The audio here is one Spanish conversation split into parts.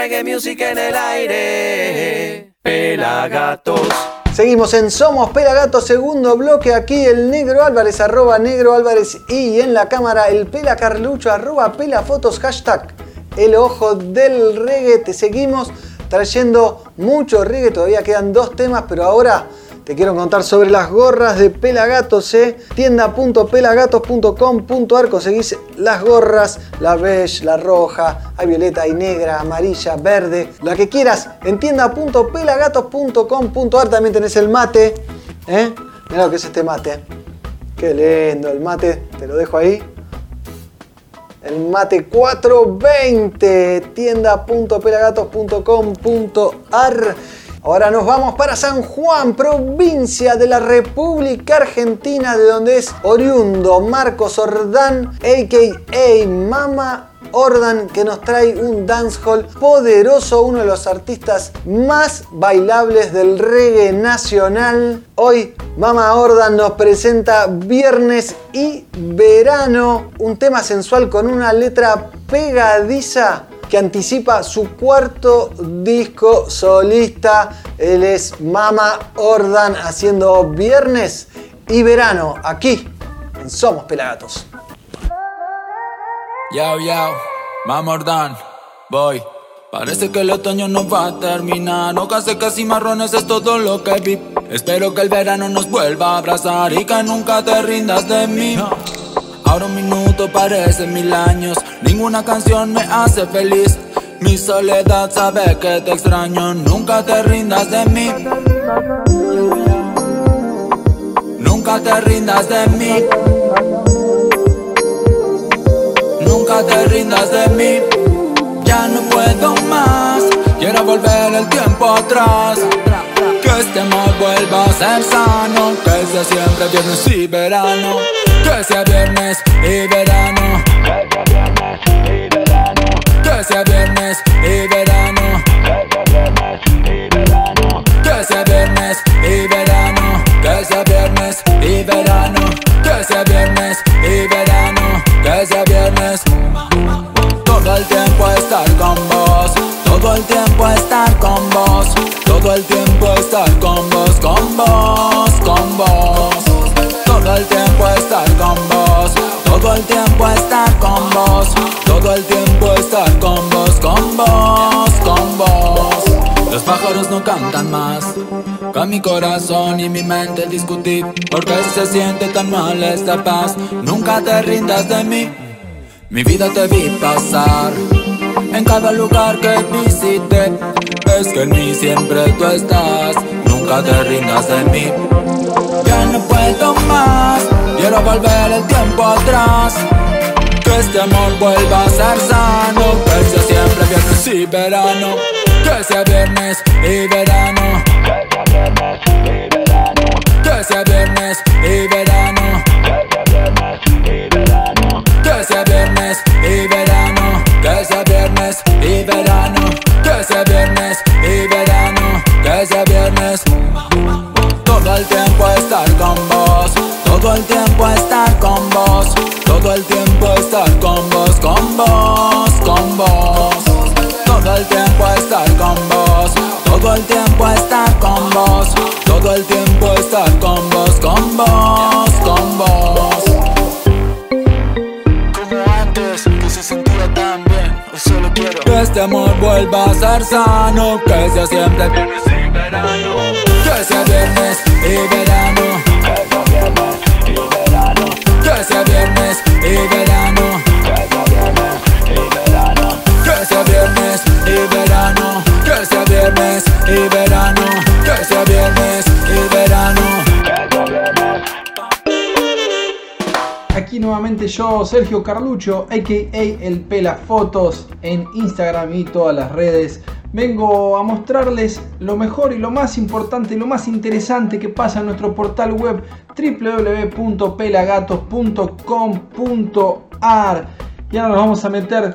reggae music en el aire. Pelagatos. Seguimos en Somos Pelagatos, segundo bloque. Aquí el Negro Álvarez, arroba Negro Álvarez. Y en la cámara el Pela Carlucho, arroba Pela Fotos, hashtag El Ojo del Reggae. Te seguimos trayendo mucho reggae. Todavía quedan dos temas, pero ahora te quiero contar sobre las gorras de Pelagatos, ¿eh? tienda.pelagatos.com.ar conseguís las gorras, la beige, la roja, hay violeta, hay negra, amarilla, verde, la que quieras en tienda.pelagatos.com.ar también tenés el mate, ¿eh? Mira lo que es este mate. Qué lindo el mate, te lo dejo ahí. El mate 420, tienda.pelagatos.com.ar Ahora nos vamos para San Juan, provincia de la República Argentina, de donde es oriundo Marcos Ordán, a.k.a. Mama Ordan, que nos trae un dancehall poderoso, uno de los artistas más bailables del reggae nacional. Hoy Mama Ordan nos presenta Viernes y Verano, un tema sensual con una letra pegadiza que anticipa su cuarto disco solista. Él es Mama Ordan haciendo viernes y verano aquí en Somos Pelagatos. Yao, yao, Mama Ordan, voy. Parece que el otoño no va a terminar. Hojas casi marrones es todo lo que vi. Espero que el verano nos vuelva a abrazar y que nunca te rindas de mí. Ahora un minuto parece mil años. Ninguna canción me hace feliz. Mi soledad sabe que te extraño. Nunca te rindas de mí. Nunca te rindas de mí. Nunca te rindas de mí. Ya no puedo más. Quiero volver el tiempo atrás. Que este amor vuelva a ser sano. Que sea siempre viernes y verano. Que sea viernes y verano. Que sea viernes y verano. Que sea viernes y verano. Que sea viernes y verano. Que sea viernes y verano. Que sea viernes. Todo el tiempo estar con vos. Todo el tiempo estar con vos. Todo el tiempo estar con vos, con vos, con vos. Todo el tiempo estar con vos. Todo el tiempo estar con vos. Todo el tiempo estar con vos, con vos, con vos. Los pájaros no cantan más. Con mi corazón y mi mente discutí. Porque se siente tan mal esta paz. Nunca te rindas de mí. Mi vida te vi pasar. En cada lugar que visité. Es que en mí siempre tú estás. Nunca te rindas de mí. Ya no puedo más. Quiero volver el tiempo atrás. Que este amor vuelva a ser sano. Que sea siempre viernes y verano. Que sea viernes y verano. Que sea viernes y verano. Que sea viernes y verano. Que sea viernes y verano. Que sea viernes y verano. Todo el tiempo estar con vos. Todo el tiempo estar con vos, con vos, con vos. Como antes, que se sentía tan bien. Hoy solo quiero que este amor vuelva a ser sano. Que sea siempre yo, Sergio Carlucho, a.k.a. El Pela Fotos en Instagram y todas las redes. Vengo a mostrarles lo mejor y lo más importante y lo más interesante que pasa en nuestro portal web www.pelagatos.com.ar Y ahora nos vamos a meter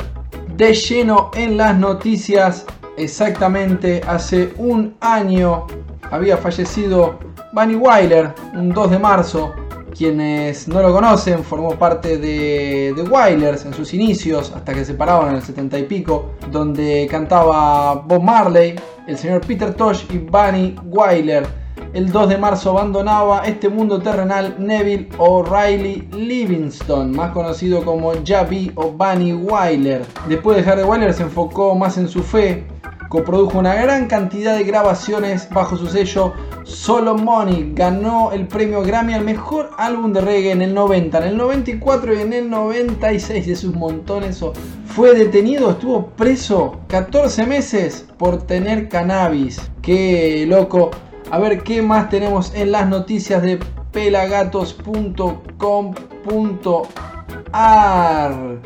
de lleno en las noticias. Exactamente hace un año había fallecido Bunny Wyler, un 2 de marzo, quienes no lo conocen, formó parte de The Wailers en sus inicios, hasta que se separaron en el 70 y pico, donde cantaba Bob Marley, el señor Peter Tosh y Bunny Wyler. El 2 de marzo abandonaba este mundo terrenal Neville O'Reilly Livingston, más conocido como Javi o Bunny Wyler. Después de dejar de se enfocó más en su fe, coprodujo una gran cantidad de grabaciones bajo su sello Solo Money. Ganó el premio Grammy al mejor álbum de reggae en el 90, en el 94 y en el 96 de sus montones. Fue detenido, estuvo preso 14 meses por tener cannabis. Qué loco. A ver qué más tenemos en las noticias de pelagatos.com.ar.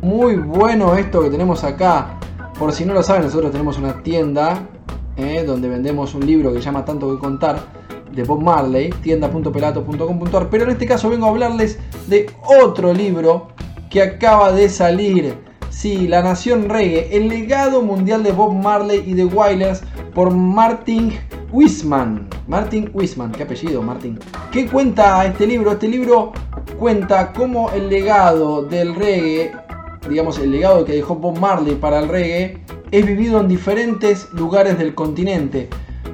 Muy bueno esto que tenemos acá. Por si no lo saben, nosotros tenemos una tienda eh, donde vendemos un libro que llama Tanto que contar de Bob Marley, tienda.pelato.com.ar. Pero en este caso vengo a hablarles de otro libro que acaba de salir. Sí, La Nación Reggae, el legado mundial de Bob Marley y de Wailers por Martin Wisman. Martin Wisman, qué apellido, Martin. ¿Qué cuenta este libro? Este libro cuenta cómo el legado del reggae digamos, el legado que dejó Bob Marley para el reggae es vivido en diferentes lugares del continente.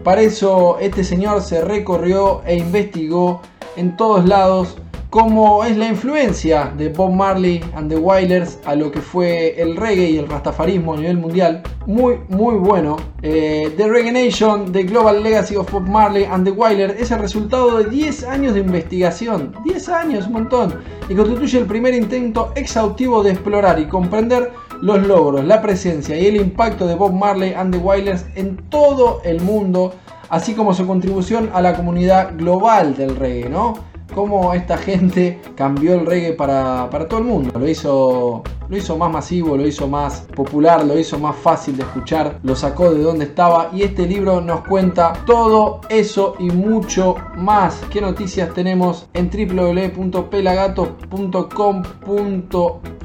Para eso este señor se recorrió e investigó en todos lados cómo es la influencia de Bob Marley and the Wailers a lo que fue el reggae y el rastafarismo a nivel mundial. Muy, muy bueno. Eh, the Reggae Nation, The Global Legacy of Bob Marley and the Wailers es el resultado de 10 años de investigación. 10 años, un montón. Y constituye el primer intento exhaustivo de explorar y comprender los logros, la presencia y el impacto de Bob Marley and the Wailers en todo el mundo, así como su contribución a la comunidad global del reggae, ¿no? cómo esta gente cambió el reggae para, todo el mundo. Lo hizo, lo hizo más masivo, lo hizo más popular, lo hizo más fácil de escuchar, lo sacó de donde estaba y este libro nos cuenta todo eso y mucho más. ¿Qué noticias tenemos en www.pelagatos.com.ar?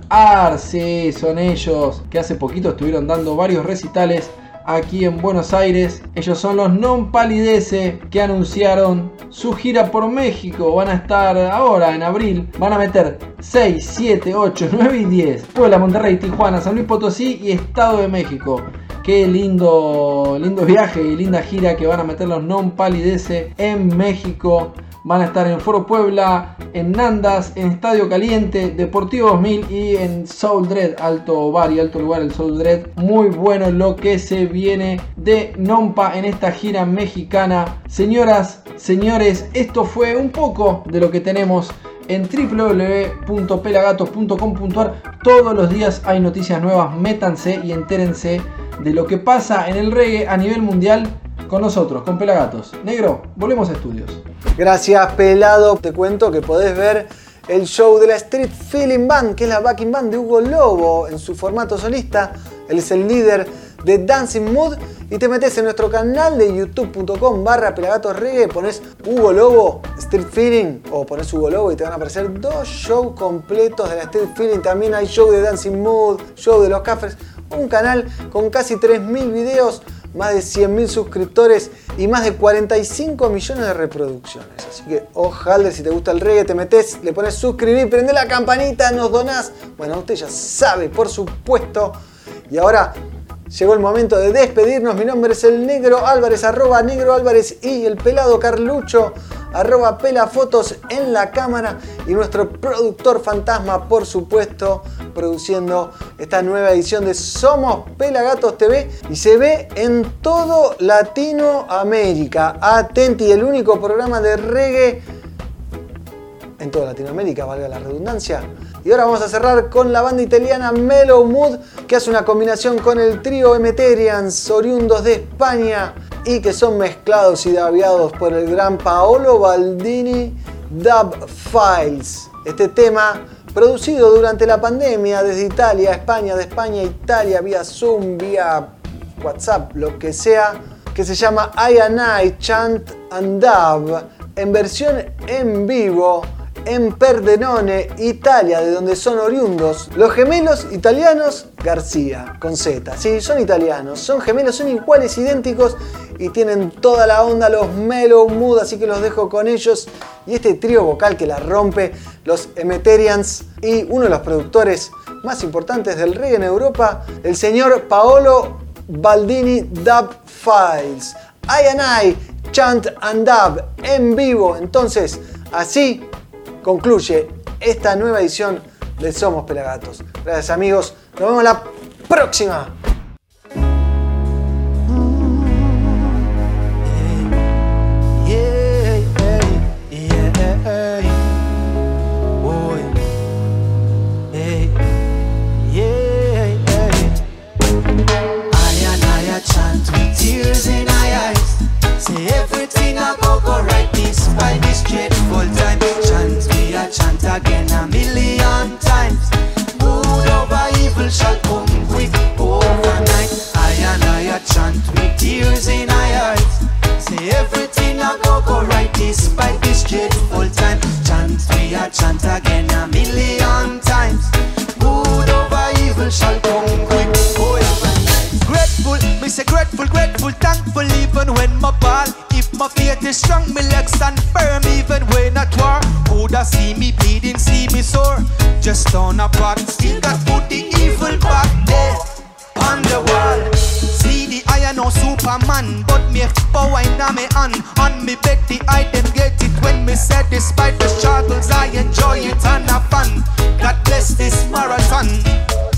Sí, son ellos que hace poquito estuvieron dando varios recitales aquí en Buenos Aires. Ellos son los Non Palidece que anunciaron su gira por México. Van a estar ahora en abril. Van a meter 6, 7, 8, 9 y 10. Puebla, Monterrey, Tijuana, San Luis Potosí y Estado de México. Qué lindo, lindo viaje y linda gira que van a meter los Non Palidece en México. Van a estar en Foro Puebla, en Nandas, en Estadio Caliente, Deportivo 2000 y en Soul Dread, alto bar y alto lugar el Soul Dread. Muy bueno lo que se viene de Nompa en esta gira mexicana. Señoras, señores, esto fue un poco de lo que tenemos en www.pelagatos.com.ar. Todos los días hay noticias nuevas, métanse y entérense de lo que pasa en el reggae a nivel mundial con nosotros, con Pelagatos. Negro, volvemos a estudios. Gracias, pelado. Te cuento que podés ver el show de la Street Feeling Band, que es la backing band de Hugo Lobo en su formato solista. Él es el líder de Dancing Mood y te metes en nuestro canal de youtube.com barra pelagatos reggae, pones Hugo Lobo, Street Feeling o pones Hugo Lobo y te van a aparecer dos shows completos de la Street Feeling. También hay show de Dancing Mood, show de los Cafres, un canal con casi 3.000 videos más de 100.000 suscriptores y más de 45 millones de reproducciones. Así que ojalá si te gusta el reggae, te metes, le pones suscribir, prende la campanita, nos donás. Bueno, usted ya sabe, por supuesto. Y ahora llegó el momento de despedirnos. Mi nombre es el Negro Álvarez, arroba Negro Álvarez y el pelado Carlucho arroba pelafotos en la cámara y nuestro productor fantasma, por supuesto, produciendo esta nueva edición de Somos Pelagatos TV y se ve en todo Latinoamérica. Atenti, el único programa de reggae en toda Latinoamérica, valga la redundancia. Y ahora vamos a cerrar con la banda italiana Mellow Mood, que hace una combinación con el trío Emeterians, oriundos de España, y que son mezclados y daviados por el gran Paolo Baldini Dub Files. Este tema, producido durante la pandemia desde Italia a España, de España a Italia, vía Zoom, vía WhatsApp, lo que sea, que se llama I and I Chant and Dub, en versión en vivo en Perdenone, Italia, de donde son oriundos los gemelos italianos García, con Z. Sí, son italianos, son gemelos, son iguales, idénticos y tienen toda la onda los Mellow Mood, así que los dejo con ellos. Y este trío vocal que la rompe, los Emeterians y uno de los productores más importantes del reggae en Europa, el señor Paolo Baldini Dub Files. I and I, Chant and Dub en vivo. Entonces, así concluye esta nueva edición de Somos Pelagatos. Gracias amigos, nos vemos la próxima. This time. chant again a million. My faith is strong, my legs stand firm even when at war. Coulda see me bleeding, see me sore. Just on a pot, still got put the evil back there on the wall. See the I no Superman, but me power in me hand. On me bet the I them get it when me said despite the struggles I enjoy it and have fun. God bless this marathon.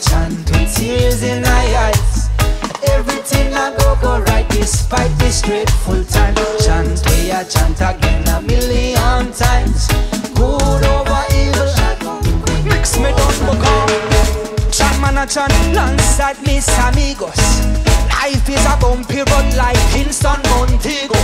chant with tears in my eyes. Everything I go go right despite this dreadful time. Chant we a chant again a million times. Good over evil. Mix me don't Macau. Chant man a chant alongside mis amigos. Life is a bumpy road like Kingston, Montego.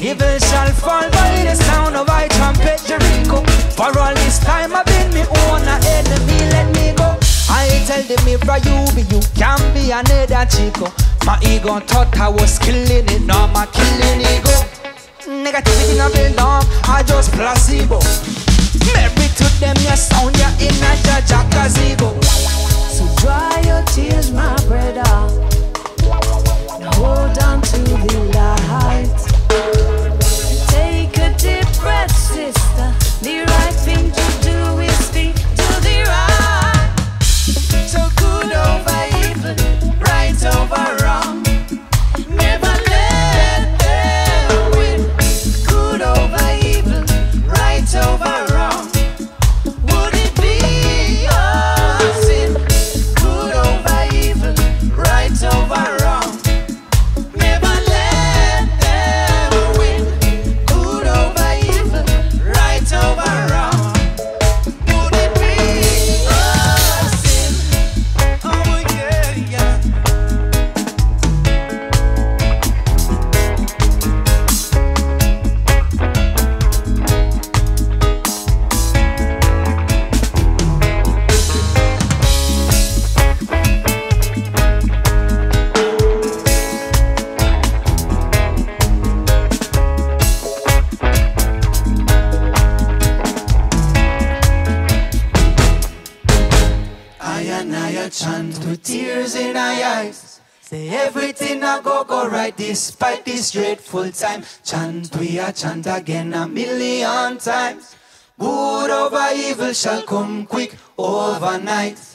Evil shall fall by the sound of I trumpet Jericho. For all this time I've been me own enemy. Let me go. I tell the mirror you be you can be another chico. My ego thought I was killing it, now my killing ego. Negativity not been done, I just placebo. Maybe to them, your sound, your inner jaja gazebo. So dry your tears, my brother. Now hold on to the a chant with tears in our eyes. Say everything I go go right despite this dreadful time. Chant we a chant again a million times. Good over evil shall come quick overnight.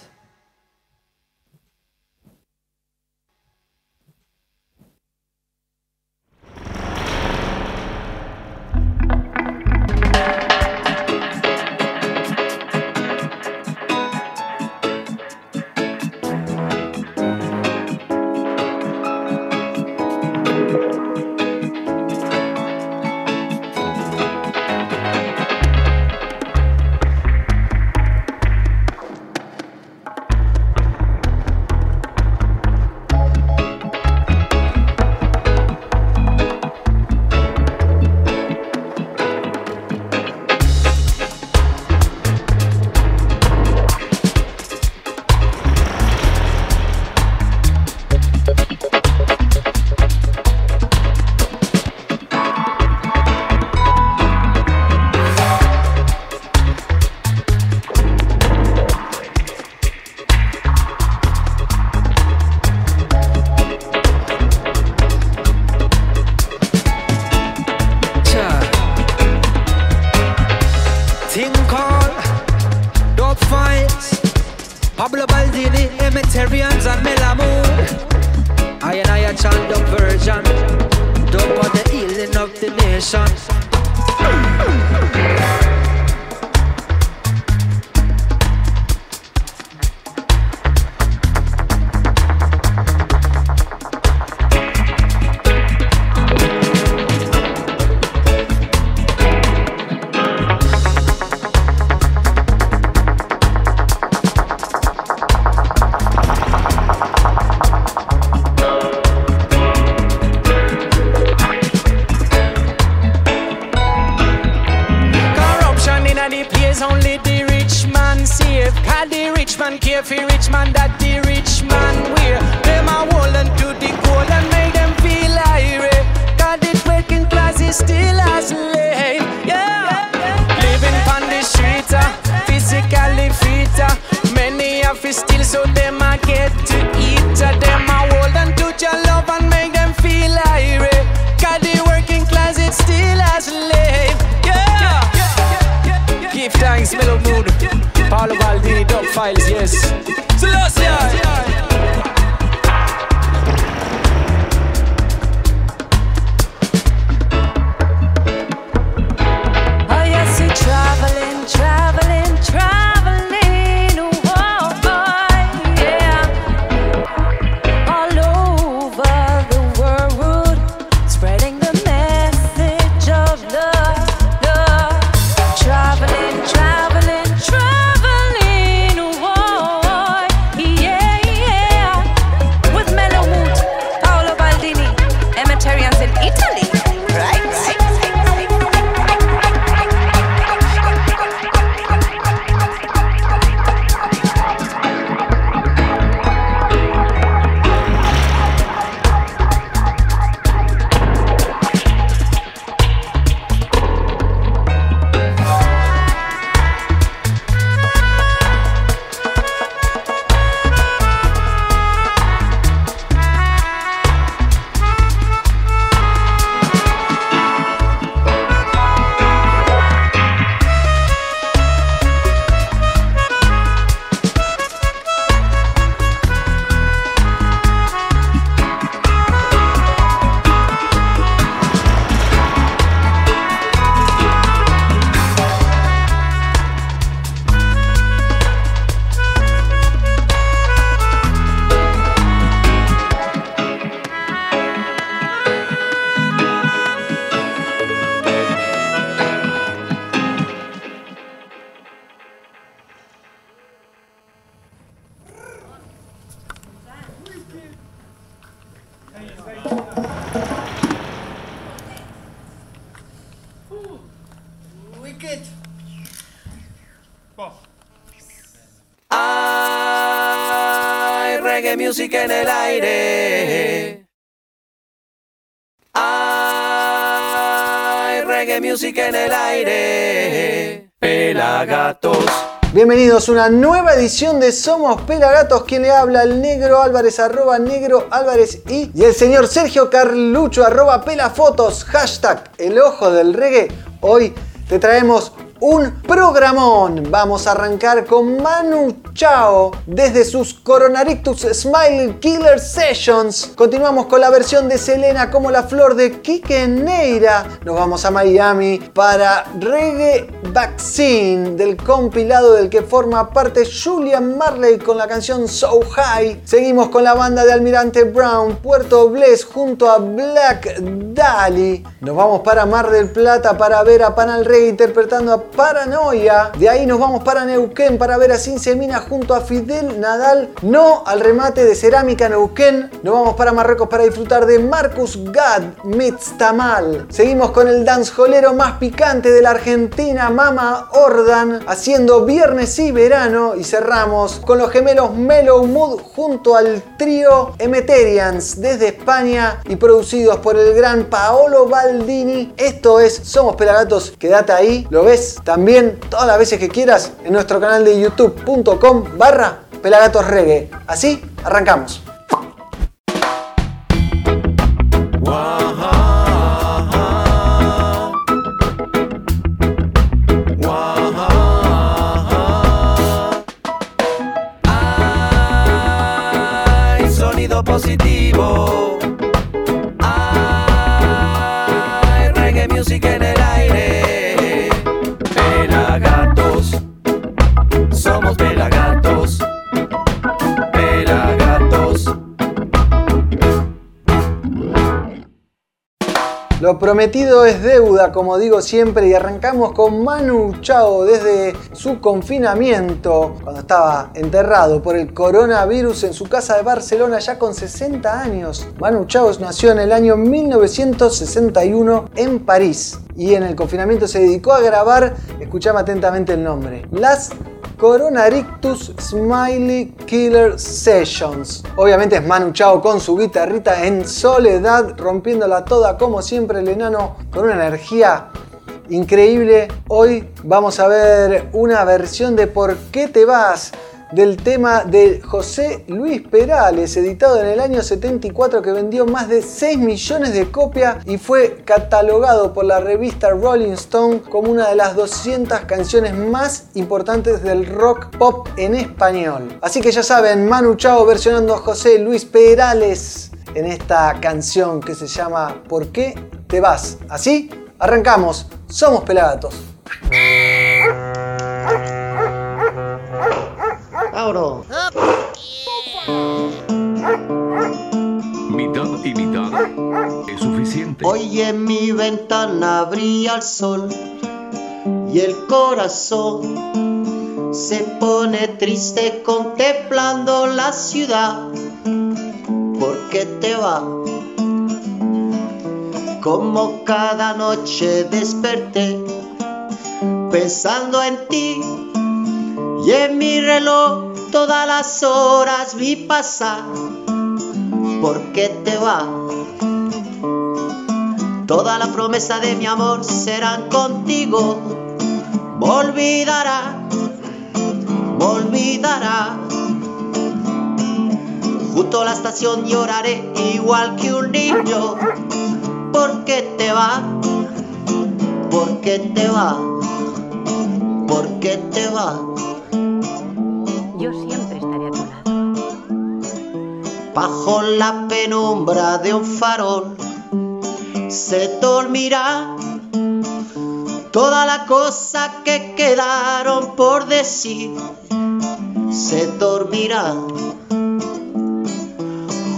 Una nueva edición de Somos Pelagatos. Quien le habla, el negro Álvarez, arroba negro Álvarez y, y el señor Sergio Carlucho, arroba pelafotos, hashtag el ojo del reggae. Hoy te traemos un programón. Vamos a arrancar con Manu Chao desde sus Coronarictus Smile Killer Sessions. Continuamos con la versión de Selena como la flor de Kike Neira. Nos vamos a Miami para Reggae Vaccine del compilado del que forma parte Julian Marley con la canción So High. Seguimos con la banda de Almirante Brown, Puerto Bless junto a Black Dali. Nos vamos para Mar del Plata para ver a Panal Reggae interpretando a Paranoia. De ahí nos vamos para Neuquén para ver a Sin Semina junto a Fidel Nadal. No al remate de Cerámica Neuquén. Nos vamos para Marruecos para disfrutar de Marcus Gad Meets Tamal. Seguimos con el dancejolero más picante de la Argentina, Mama Ordan, haciendo viernes y verano. Y cerramos con los gemelos Mellow Mood junto al trío Emeterians desde España y producidos por el gran Paolo Baldini. Esto es Somos Pelagatos. Quédate ahí, lo ves también todas las veces que quieras en nuestro canal de youtube.com barra Pelagatos Reggae. Así arrancamos. Prometido es deuda, como digo siempre, y arrancamos con Manu Chao desde su confinamiento, cuando estaba enterrado por el coronavirus en su casa de Barcelona ya con 60 años. Manu Chao nació en el año 1961 en París y en el confinamiento se dedicó a grabar, escuchame atentamente el nombre, Las Coronarictus Smiley Killer Sessions. Obviamente es Manu Chao con su guitarrita en soledad, rompiéndola toda como siempre el enano con una energía increíble. Hoy vamos a ver una versión de ¿Por qué te vas? Del tema de José Luis Perales, editado en el año 74 que vendió más de 6 millones de copias y fue catalogado por la revista Rolling Stone como una de las 200 canciones más importantes del rock pop en español. Así que ya saben, Manu Chao versionando a José Luis Perales en esta canción que se llama ¿Por qué te vas? Así, arrancamos, somos Pelagatos. Abro. Mitad y mitad es suficiente. Hoy en mi ventana brilla el sol y el corazón se pone triste contemplando la ciudad. ¿Por qué te va? Como cada noche desperté pensando en ti y en mi reloj todas las horas vi pasar. ¿Por qué te va? Toda la promesa de mi amor serán contigo. Me olvidará, me olvidará. Junto a la estación lloraré igual que un niño. ¿Por qué te va? ¿Por qué te va? ¿Por qué te va? Yo siempre estaré a tu lado. Bajo la penumbra de un farol se dormirá toda la cosa que quedaron por decir. Se dormirá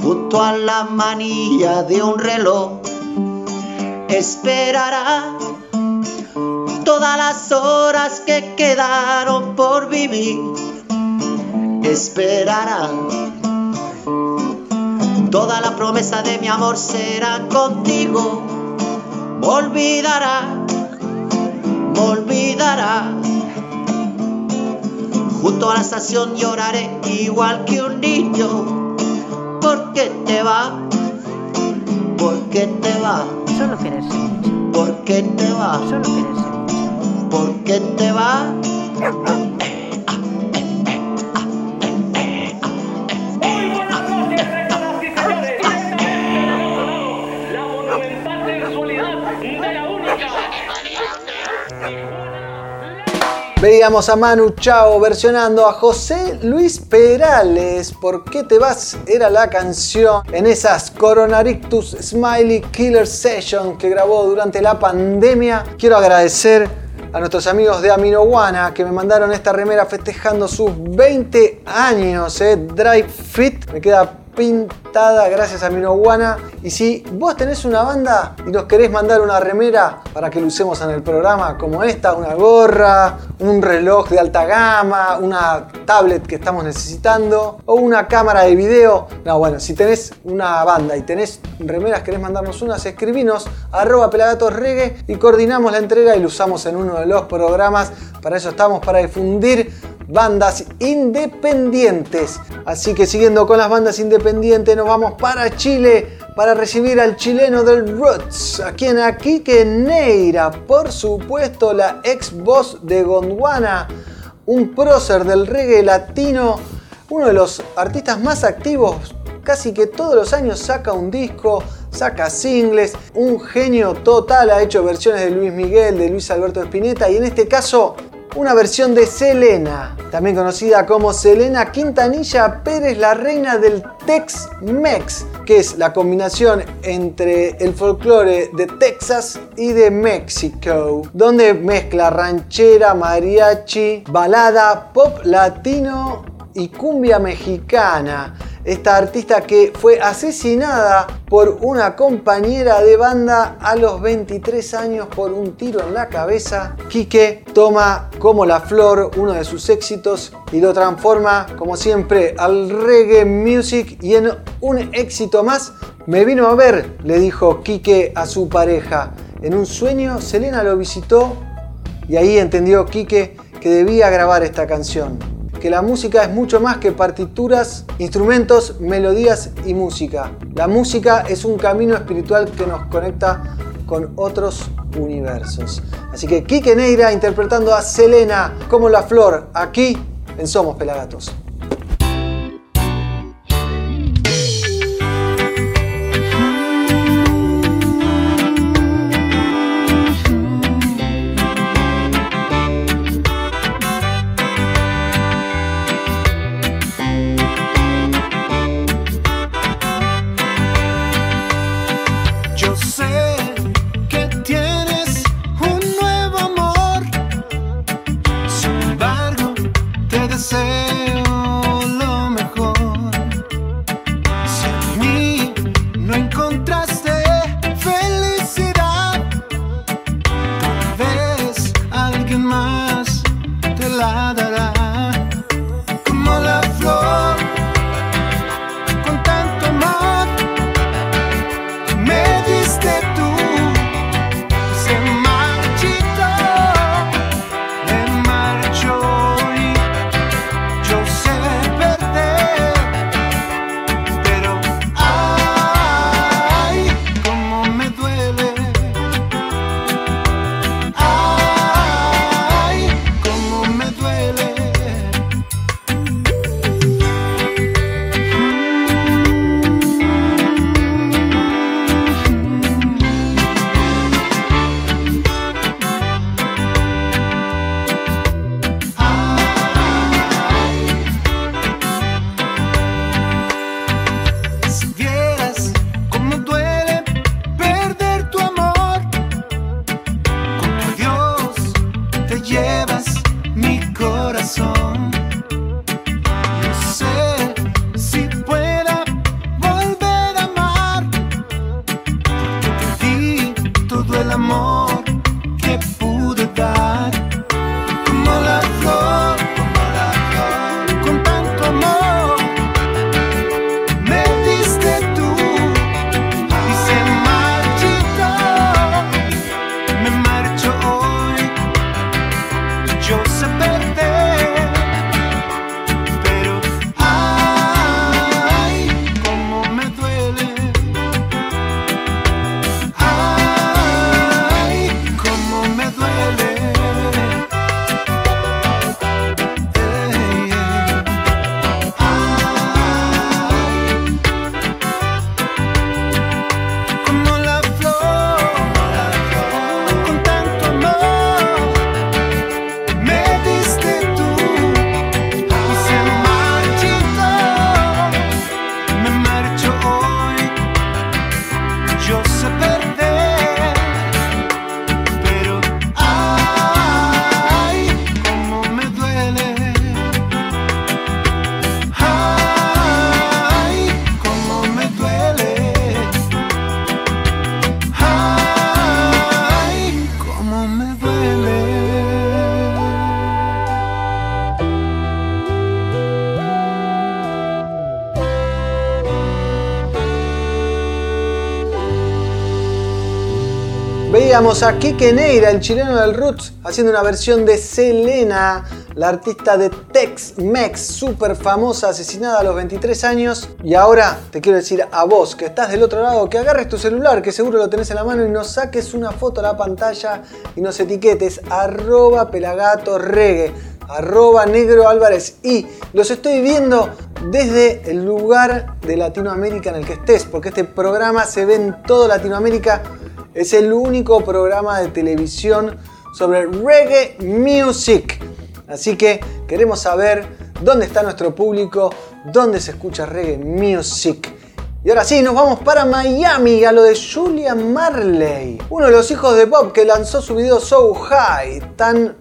junto a la manilla de un reloj. Esperará todas las horas que quedaron por vivir. Esperará Toda la promesa de mi amor será contigo. Me olvidará, me olvidará. Junto a la estación lloraré igual que un niño. ¿Por qué te va? ¿Por qué te va? Solo quererse mucho. ¿Por qué te va? Solo quererse mucho. ¿Por qué te va? Veíamos a Manu Chao versionando a José Luis Perales. ¿Por qué te vas? Era la canción en esas Coronarictus Smiley Killer Session que grabó durante la pandemia. Quiero agradecer a nuestros amigos de Aminoguana que me mandaron esta remera festejando sus 20 años. Eh. Drive Fit. Me queda pintada gracias a Minoguana. Y si vos tenés una banda y nos querés mandar una remera para que lo usemos en el programa como esta, una gorra, un reloj de alta gama, una tablet que estamos necesitando o una cámara de video. No, bueno, si tenés una banda y tenés remeras, querés mandarnos unas, escribinos arroba pelagatosregue y coordinamos la entrega y lo usamos en uno de los programas. Para eso estamos, para difundir bandas independientes. Así que siguiendo con las bandas independientes, nos vamos para Chile para recibir al chileno del Roots, a quien aquí que Neira, por supuesto la ex voz de Gondwana, un prócer del reggae latino, uno de los artistas más activos, casi que todos los años saca un disco, saca singles, un genio total, ha hecho versiones de Luis Miguel, de Luis Alberto Spinetta y en este caso una versión de Selena, también conocida como Selena Quintanilla Pérez, la reina del Tex-Mex, que es la combinación entre el folclore de Texas y de México, donde mezcla ranchera, mariachi, balada, pop latino y cumbia mexicana esta artista que fue asesinada por una compañera de banda a los 23 años por un tiro en la cabeza. Quique toma como la flor uno de sus éxitos y lo transforma, como siempre, al reggae music y en un éxito más. Me vino a ver, le dijo Quique a su pareja. En un sueño, Selena lo visitó y ahí entendió Quique que debía grabar esta canción que la música es mucho más que partituras, instrumentos, melodías y música. La música es un camino espiritual que nos conecta con otros universos. Así que Kike Neira interpretando a Selena como la flor aquí en Somos Pelagatos. A Kike Neira, el chileno del Roots, haciendo una versión de Selena, la artista de Tex-Mex, súper famosa, asesinada a los 23 años. Y ahora te quiero decir a vos, que estás del otro lado, que agarres tu celular, que seguro lo tenés en la mano, y nos saques una foto a la pantalla y nos etiquetes arroba pelagato reggae arroba negro Álvarez y los estoy viendo desde el lugar de Latinoamérica en el que estés, porque este programa se ve en toda Latinoamérica es el único programa de televisión sobre reggae music. Así que queremos saber dónde está nuestro público, dónde se escucha reggae music. Y ahora sí, nos vamos para Miami a lo de Julia Marley, uno de los hijos de Bob que lanzó su video So High, tan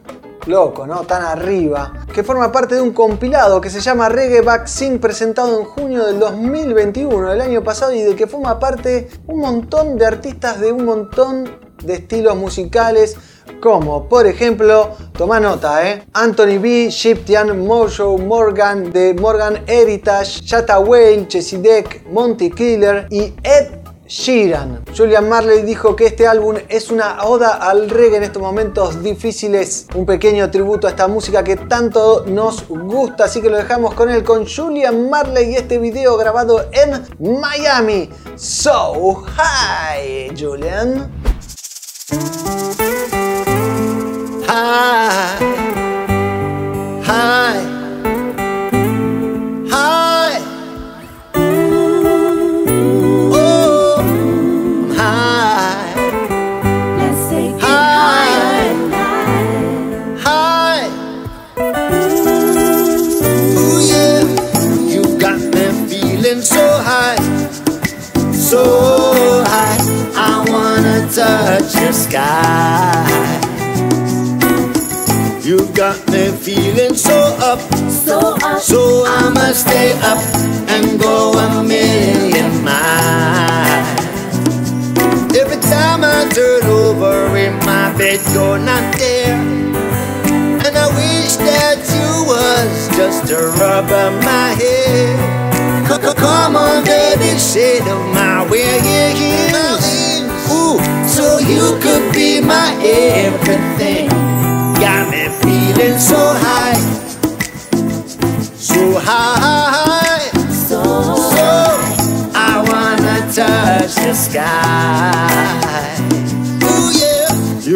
loco, ¿no? Tan arriba, que forma parte de un compilado que se llama Reggae Vaccine presentado en junio del 2021, del año pasado, y de que forma parte un montón de artistas de un montón de estilos musicales, como por ejemplo, toma nota, ¿eh? Anthony B, Shiptian, Mojo, Morgan, de Morgan Heritage, Shatta Whale, Chesidek, Monty Killer y Ed Sheeran. Julian Marley dijo que este álbum es una oda al reggae en estos momentos difíciles, un pequeño tributo a esta música que tanto nos gusta, así que lo dejamos con él, con Julian Marley y este video grabado en Miami. So, hi Julian. Hi, hi. So high, so high. I wanna touch the sky. You've got me feeling so up, So up, so I'ma stay up and go a million miles. Every time I turn over in my bed, you're not there. And I wish that you was just to rub up my head. Come on, baby, say to my you heels. Ooh, so you could be my everything. Got me feeling so high, so high. so So I wanna touch the sky.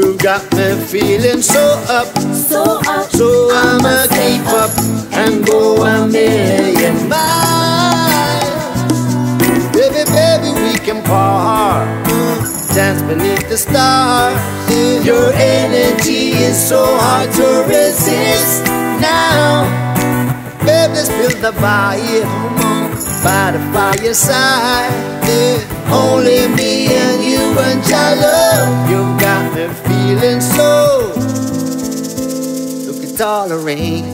You got me feeling so up, so up, so I'ma keep up and go a million miles. Baby, baby, we can part, dance beneath the stars. Your energy is so hard to resist now. Baby, let's build the fire by the fireside. Only me and you and your love. You got me feeling so. Look at all the rain.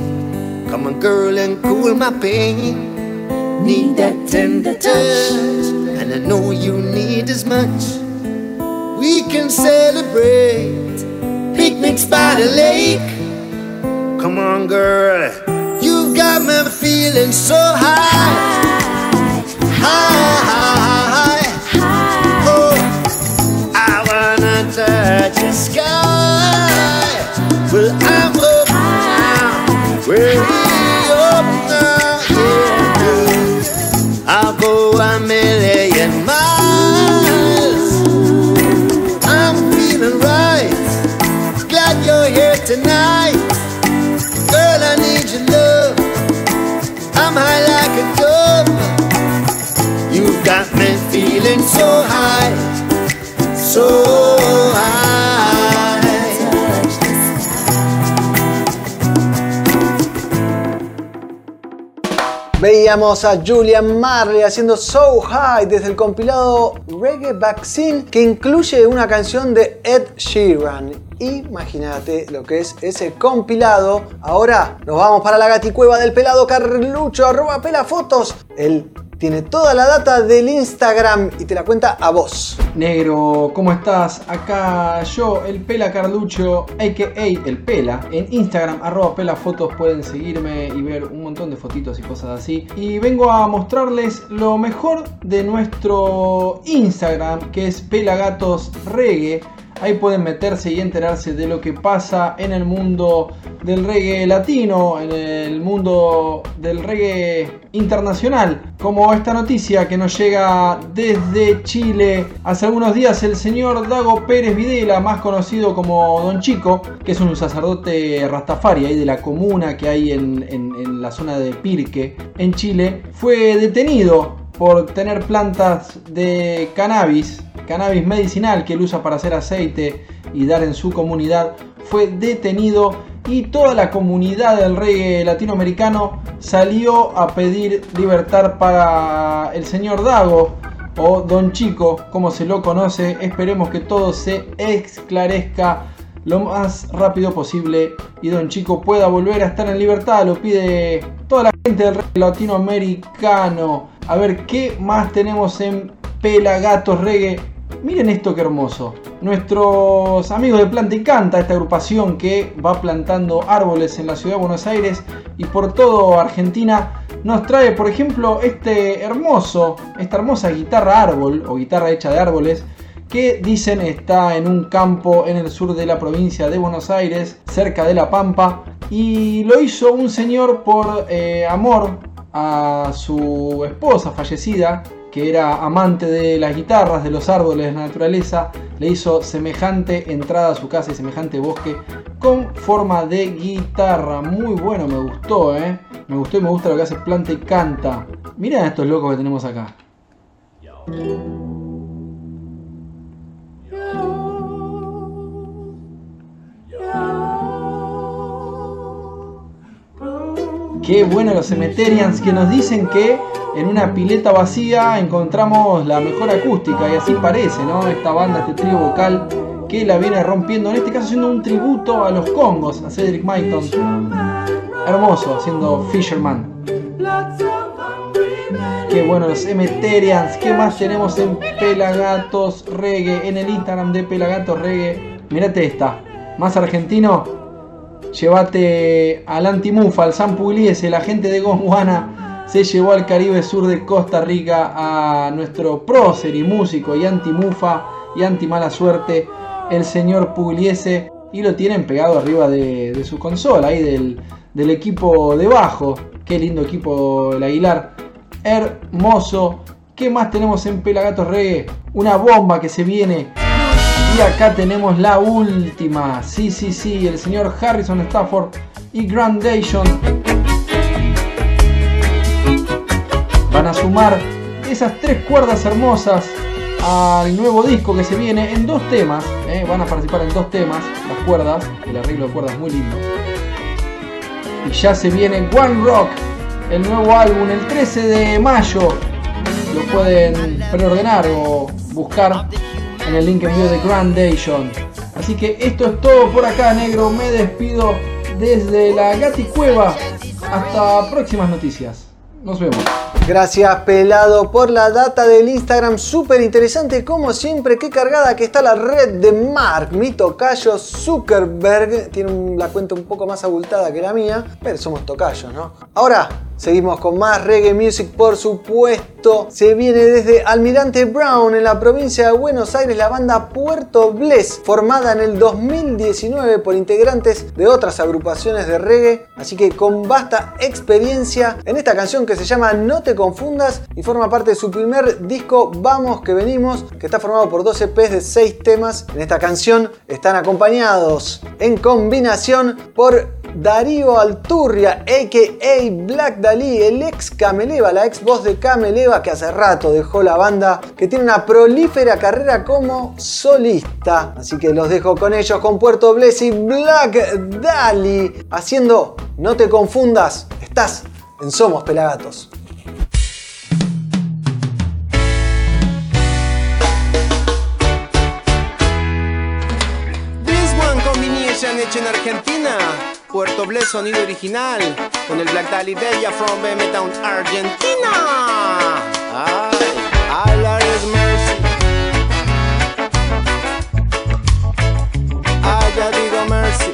Come on, girl, and cool my pain. Need that tender touch, and I know you need as much. We can celebrate picnics by the lake. Come on, girl. You've got me feeling so high. High, high, Veíamos a Julian Marley haciendo So High desde el compilado Reggae Vaccine que incluye una canción de Ed Sheeran. Imagínate lo que es ese compilado. Ahora nos vamos para la gaticueva del pelado Carlucho, arroba pelafotos. Él tiene toda la data del Instagram y te la cuenta a vos. Negro, ¿cómo estás? Acá yo, el Pela Carlucho, a.k.a. el Pela. En Instagram, arroba pelafotos, pueden seguirme y ver un montón de fotitos y cosas así. Y vengo a mostrarles lo mejor de nuestro Instagram, que es Pelagatos Reggae. Ahí pueden meterse y enterarse de lo que pasa en el mundo del reggae latino, en el mundo del reggae internacional. Como esta noticia que nos llega desde Chile. Hace algunos días el señor Dago Pérez Videla, más conocido como Don Chico, que es un sacerdote rastafari ahí de la comuna que hay en, en- en la zona de Pirque, en Chile, fue detenido por tener plantas de cannabis, cannabis medicinal que él usa para hacer aceite y dar en su comunidad, fue detenido y toda la comunidad del reggae latinoamericano salió a pedir libertad para el señor Dago o Don Chico, como se lo conoce. Esperemos que todo se esclarezca lo más rápido posible y Don Chico pueda volver a estar en libertad. Lo pide toda la gente del reggae latinoamericano. A ver qué más tenemos en Pelagatos Reggae. Miren esto que hermoso. Nuestros amigos de Planta y Canta, esta agrupación que va plantando árboles en la ciudad de Buenos Aires y por todo Argentina, nos trae, por ejemplo, este hermoso, esta hermosa guitarra árbol o guitarra hecha de árboles que dicen está en un campo en el sur de la provincia de Buenos Aires, cerca de La Pampa, y lo hizo un señor por eh, amor a su esposa fallecida, que era amante de las guitarras, de los árboles, de la naturaleza, le hizo semejante entrada a su casa y semejante bosque con forma de guitarra. Muy bueno, me gustó, ¿eh? Me gustó y me gusta lo que hace Planta y Canta. Miren a estos locos que tenemos acá. Qué bueno los Cemeterians que nos dicen que en una pileta vacía encontramos la mejor acústica y así parece, ¿no? Esta banda, este trío vocal que la viene rompiendo, en este caso haciendo un tributo a los Congos, a Cedric Myton. Hermoso, haciendo Fisherman. Qué bueno los Cemeterians. ¿Qué más tenemos en Pelagatos Reggae? En el Instagram de Pelagatos Reggae. Mirate esta. Más argentino. Llévate al Antimufa, al San Pugliese, la gente de Gondwana se llevó al Caribe Sur de Costa Rica a nuestro prócer y músico y antimufa y anti mala suerte, el señor Pugliese, y lo tienen pegado arriba de, de su consola, ahí del, del equipo de bajo. Qué lindo equipo el Aguilar. Hermoso. ¿Qué más tenemos en Pelagatos Reggae? Una bomba que se viene. Y acá tenemos la última. Sí, sí, sí. El señor Harrison Stafford y Grandation van a sumar esas tres cuerdas hermosas al nuevo disco que se viene en dos temas. ¿eh? Van a participar en dos temas, las cuerdas, el arreglo de cuerdas muy lindo. Y ya se viene One Rock, el nuevo álbum, el 13 de mayo. Lo pueden preordenar o buscar en el link envío de Grandation. Así que esto es todo por acá, negro. Me despido desde la Gati Cueva. Hasta próximas noticias. Nos vemos. Gracias Pelado por la data del Instagram, súper interesante como siempre, qué cargada que está la red de Mark, mi tocayo Zuckerberg, tiene la cuenta un poco más abultada que la mía, pero somos tocayos, ¿no? Ahora, seguimos con más reggae music, por supuesto, se viene desde Almirante Brown en la provincia de Buenos Aires la banda Puerto Bless, formada en el 2019 por integrantes de otras agrupaciones de reggae, así que con vasta experiencia en esta canción que se llama No te confundas y forma parte de su primer disco Vamos que venimos, que está formado por 12 EPs de 6 temas. En esta canción están acompañados en combinación por Darío Alturria, a.k.a. Black Dalí, el ex Cameleva, la ex voz de Cameleva que hace rato dejó la banda, que tiene una prolífera carrera como solista. Así que los dejo con ellos, con Puerto Bless y Black Dali, haciendo No te confundas, estás en Somos Pelagatos. This One Combination hecho en Argentina. Puerto Bless sonido original. Con el Black Dali Bella from BM Town, Argentina. Allah is mercy. Ay, digo mercy.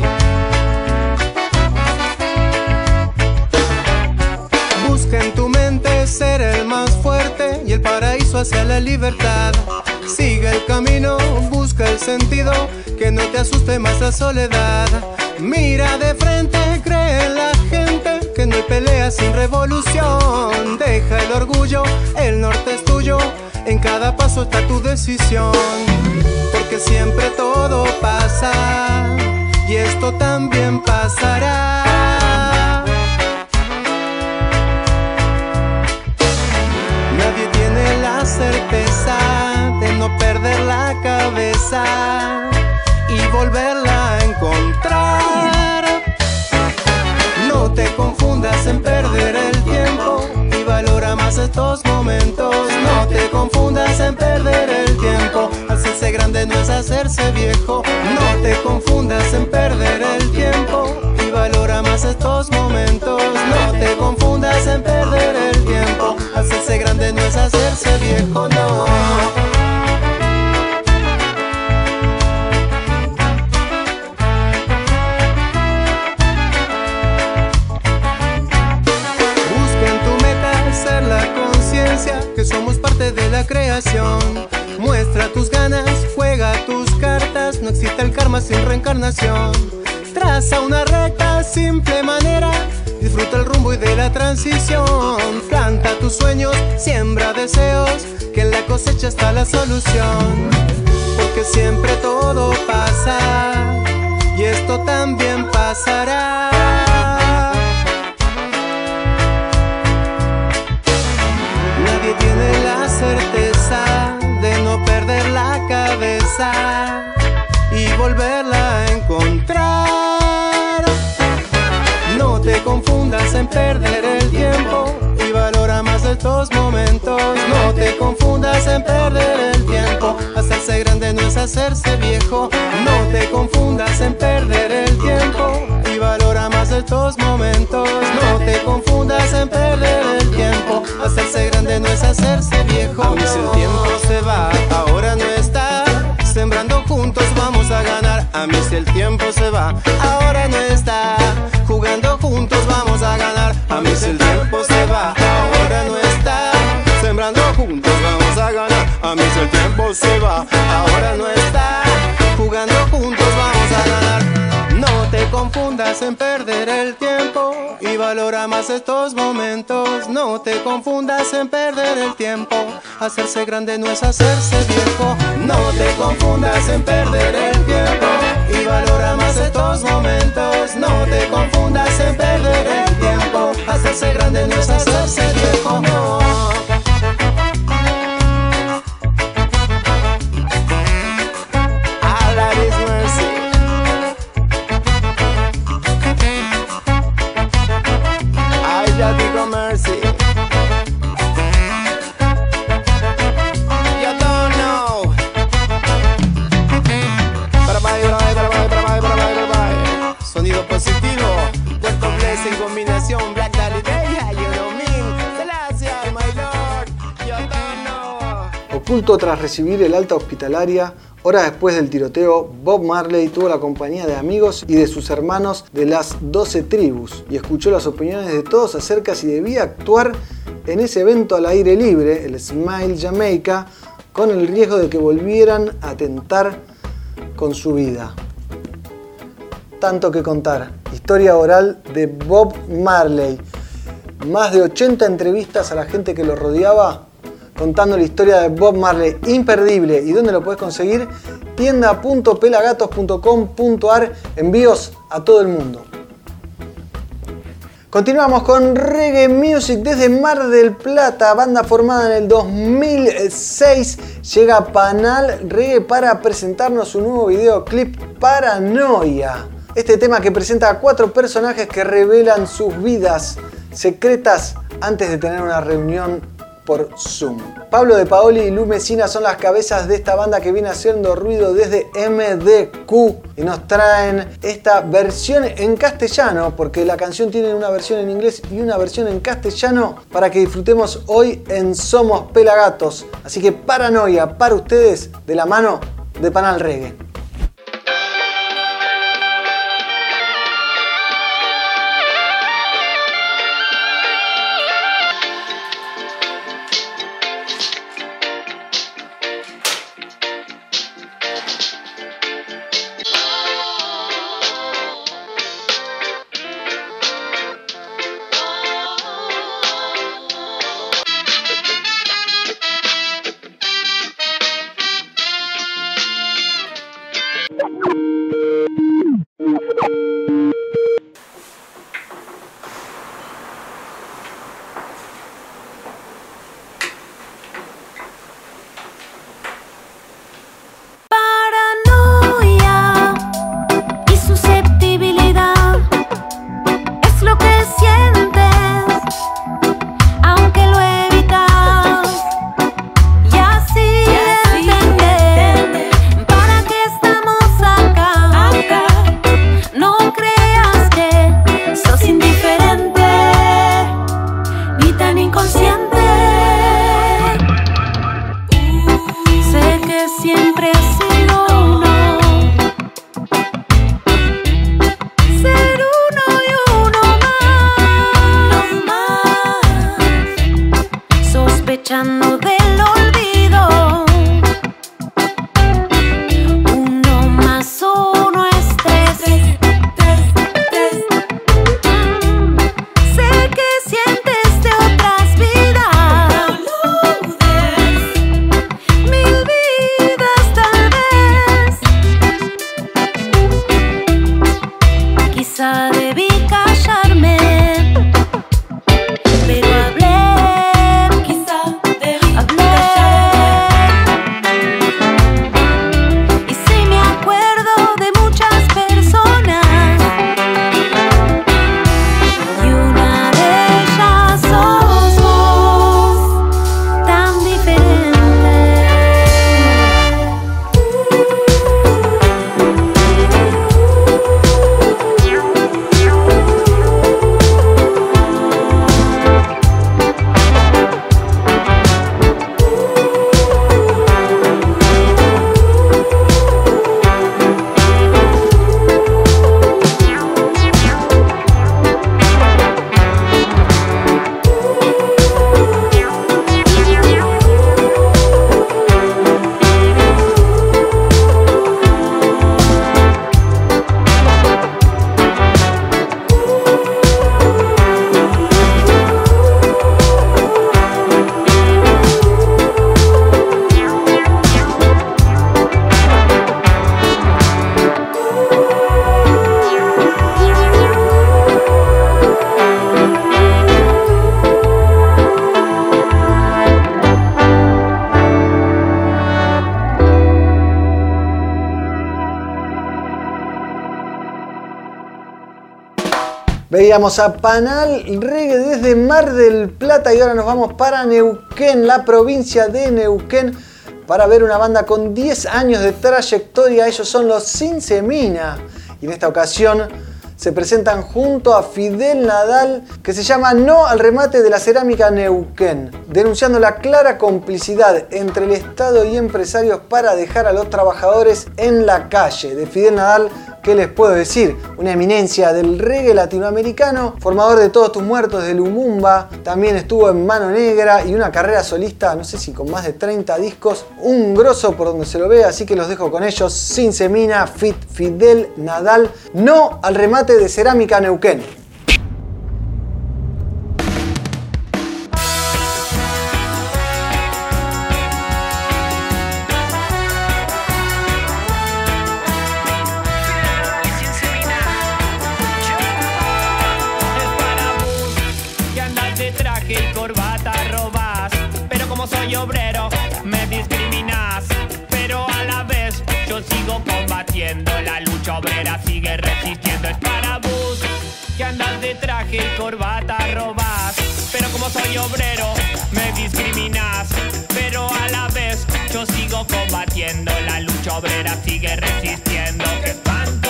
Busca en tu mente ser el más fuerte y el paraíso hacia la libertad. Sigue el camino, busca el sentido, que no te asuste más la soledad. Mira de frente, cree la gente, que no hay pelea sin revolución. Deja el orgullo, el norte es tuyo, en cada paso está tu decisión. Porque siempre todo pasa, y esto también pasará. Nadie tiene la certeza de no perder la cabeza volverla a encontrar. No te confundas en perder el tiempo y valora más estos momentos. No te confundas en perder el tiempo. Hacerse grande no es hacerse viejo. No te confundas en perder el tiempo y valora más estos momentos. No te confundas en perder el tiempo. Hacerse grande no es hacerse viejo, no. Sin reencarnación. Traza una recta, simple manera, disfruta el rumbo y de la transición. Planta tus sueños, siembra deseos, que en la cosecha está la solución. Porque siempre todo pasa y esto también pasará. Nadie tiene la certeza de no perder la cabeza volverla a encontrar. No te confundas en perder el tiempo y valora más estos momentos. No te confundas en perder el tiempo. Hacerse grande no es hacerse viejo. No te confundas en perder el tiempo y valora más estos momentos. No te confundas en perder el tiempo. Hacerse grande no es hacerse viejo. A veces el tiempo se va, ahora no está. Sembrando juntos vamos a ganar. A mí si el tiempo se va, ahora no está. Jugando juntos vamos a ganar. A mí si el tiempo se va, ahora no está. Sembrando juntos vamos a ganar. A mí si el tiempo se va, ahora no está. Jugando juntos vamos a ganar. No te confundas en perder el tiempo y valora más estos momentos. No te confundas en perder el tiempo. Hacerse grande no es hacerse viejo. No te confundas en perder el tiempo y valora más estos momentos. No te confundas en perder el tiempo. Hacerse grande no es hacerse viejo. Tras recibir el alta hospitalaria, horas después del tiroteo, Bob Marley tuvo la compañía de amigos y de sus hermanos de las 12 tribus y escuchó las opiniones de todos acerca si debía actuar en ese evento al aire libre, el Smile Jamaica, con el riesgo de que volvieran a atentar con su vida. Tanto que contar. Historia oral de Bob Marley. Más de 80 entrevistas a la gente que lo rodeaba contando la historia de Bob Marley, imperdible. ¿Y dónde lo puedes conseguir? tienda.pelagatos.com.ar, envíos a todo el mundo. Continuamos con Reggae Music desde Mar del Plata, banda formada en el 2006. Llega Panal Reggae para presentarnos su nuevo videoclip Paranoia. Este tema que presenta a cuatro personajes que revelan sus vidas secretas antes de tener una reunión por Zoom. Pablo de Paoli y Lu Messina son las cabezas de esta banda que viene haciendo ruido desde MDQ y nos traen esta versión en castellano, porque la canción tiene una versión en inglés y una versión en castellano para que disfrutemos hoy en Somos Pelagatos. Así que paranoia para ustedes de la mano de Panal Reggae. Del olvido. Veíamos a Panal Reggae desde Mar del Plata y ahora nos vamos para Neuquén, la provincia de Neuquén, para ver una banda con 10 años de trayectoria. Ellos son los Sin Semina y en esta ocasión se presentan junto a Fidel Nadal, que se llama No al remate de la cerámica Neuquén, denunciando la clara complicidad entre el Estado y empresarios para dejar a los trabajadores en la calle. De Fidel Nadal, ¿qué les puedo decir? Una eminencia del reggae latinoamericano, formador de Todos tus muertos de Lumumba, también estuvo en Mano Negra y una carrera solista, no sé si con más de 30 discos, un grosso por donde se lo vea, así que los dejo con ellos, Sin Semina, Fit Fidel Nadal, No al remate de Cerámica Neuquén. Traje corbata robás. Pero como soy obrero, me discriminas. Pero a la vez yo sigo combatiendo. La lucha obrera sigue resistiendo. ¡Qué espanto!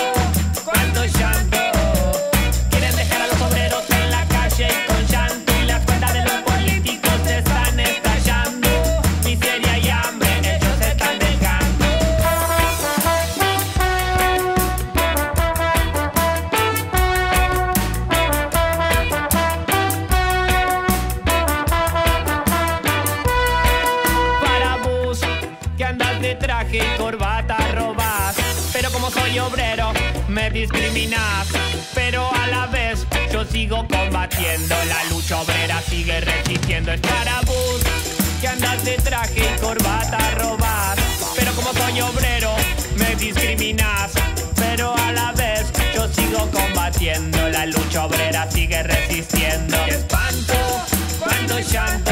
Pero a la vez yo sigo combatiendo. La lucha obrera sigue resistiendo. Es para vos que andas de traje y corbata robás. Pero como soy obrero, me discriminas. Pero a la vez yo sigo combatiendo. La lucha obrera sigue resistiendo. ¡Qué espanto! ¡Cuánto llanto!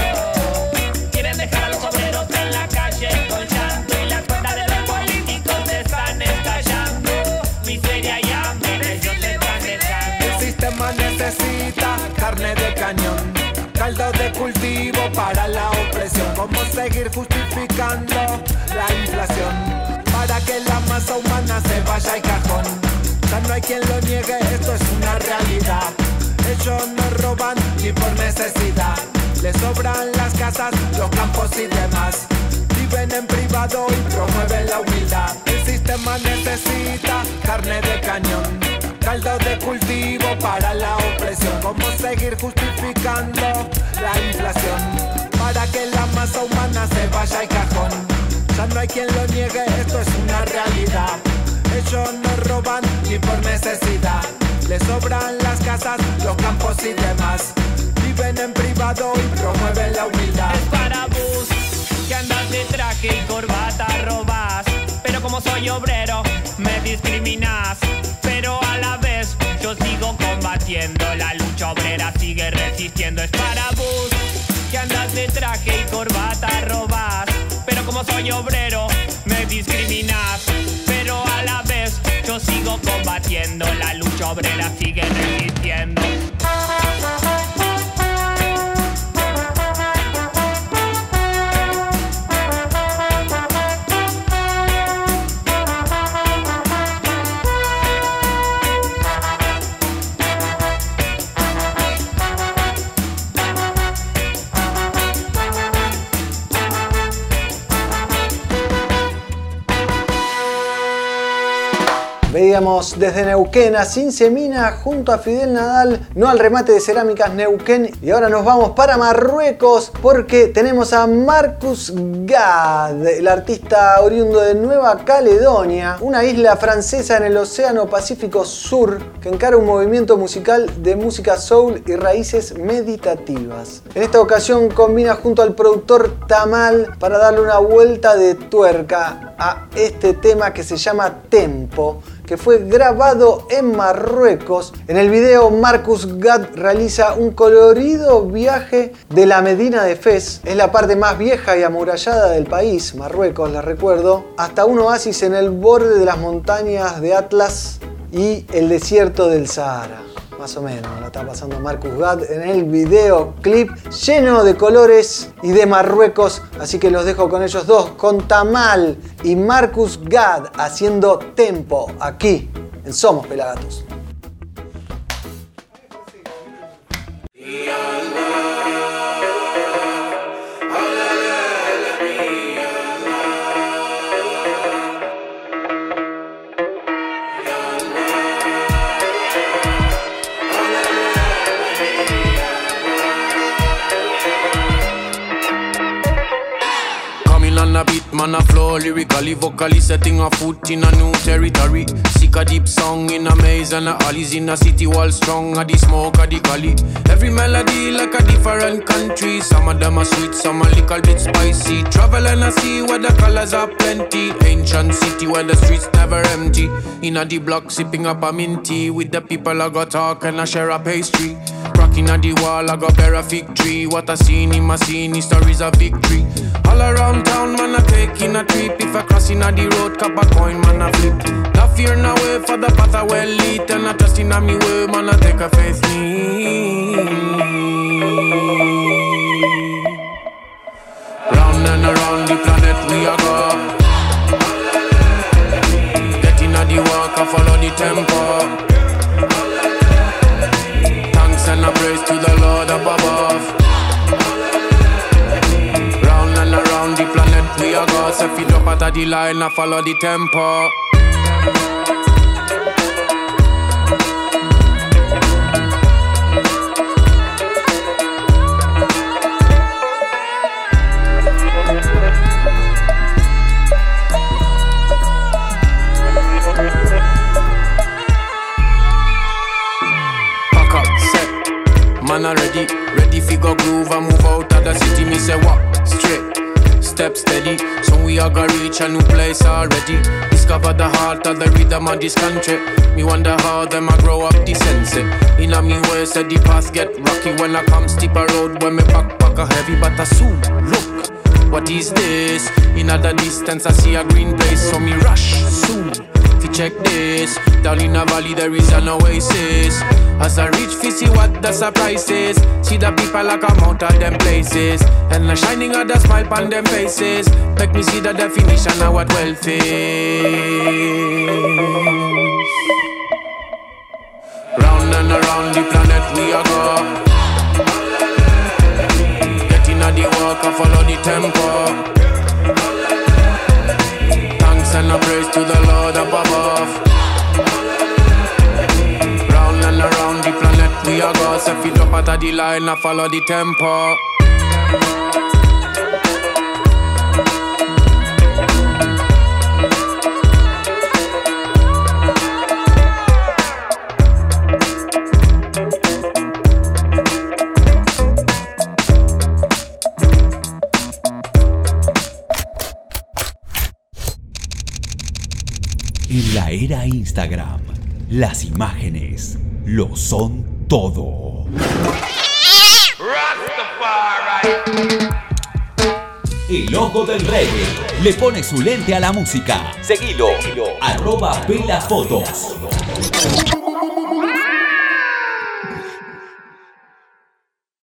Necesita carne de cañón, caldo de cultivo para la opresión. ¿Cómo seguir justificando la inflación? Para que la masa humana se vaya al cajón. Ya no hay quien lo niegue, esto es una realidad. Ellos no roban ni por necesidad. casas, los campos y demás. Viven en privado y promueven la humildad. El sistema necesita carne de cañón, caldo de cultivo para la opresión. ¿Cómo seguir justificando la inflación? Para que la masa humana se vaya al cajón. Ya no hay quien lo niegue, esto es una realidad. Ellos no roban ni por necesidad. Les sobran las casas, los campos y demás. Viven en privado y promueven la humildad. Es para bus que andas de traje y corbata robas. Como soy obrero, me discriminas. Pero a la vez yo sigo combatiendo. La lucha obrera sigue resistiendo. Es para bus que andas de traje y corbata robas. Pero como soy obrero, me discriminas. Pero a la vez yo sigo combatiendo. La lucha obrera sigue resistiendo. Veíamos desde Neuquén a Cincemina junto a Fidel Nadal, no al remate de cerámicas Neuquén. Y ahora nos vamos para Marruecos porque tenemos a Marcus Gad, el artista oriundo de Nueva Caledonia, una isla francesa en el Océano Pacífico Sur que encara un movimiento musical de música soul y raíces meditativas. En esta ocasión combina junto al productor Tamal para darle una vuelta de tuerca a este tema que se llama Tempo que fue grabado en Marruecos. En el video Marcus Gad realiza un colorido viaje de la Medina de Fez, es la parte más vieja y amurallada del país, Marruecos, la recuerdo, hasta un oasis en el borde de las montañas de Atlas y el desierto del Sahara más o menos la está pasando Marcus Gad en el videoclip lleno de colores y de Marruecos. Así que los dejo con ellos dos, con Tamal y Marcus Gad haciendo tempo aquí en Somos Pelagatos. Lyrically, vocally setting a foot in a new territory. Sick a deep song in a maze and a alleys in a city wall strong. A the smoke, a the cali. Every melody like a different country. Some of them are sweet, some a little bit spicy. Travel and I see where the colors are plenty. Ancient city where the streets never empty. In a the block, sipping up a minty. With the people I got talk and I share a pastry. Rocking at the wall, I got bear a fig tree. What I seen in my scene, stories of victory. All around town, man, I taking a trip. If I cross in a the road, cap a coin, man, I flip. No fear, no way for the path I well lit. And I trust in a me way, man, I take a faith lead. Round and around the planet we are go. Get in the walk, I follow the tempo. Thanks and a praise to the Lord above. We are go. So feed up at the line, I follow the tempo. Man already Ready fi go groove and move out of the city Me say walk straight, step steady. So we are gonna reach a new place already. Discover the heart of the rhythm of this country. Me wonder how them a grow up the sense In a me way said the path get rocky When I come steep a road when me backpack a heavy But I soon look. What is this? In the distance I see a green place So me rush soon fi check this. Down in a valley there is an oasis. As I reach fi see what the surprise is. See the people like come out of them places. And the shining of the smile on them faces. Make me see the definition of what wealth is. Round and around the planet we are go. Get in the walk, I follow the tempo. And a praise to the Lord up above. Round and around the planet we are go. Set feet up at the line, I follow the tempo. En la era Instagram, las imágenes lo son todo. El ojo del reggae le pone su lente a la música. Seguilo, arroba Pela Fotos.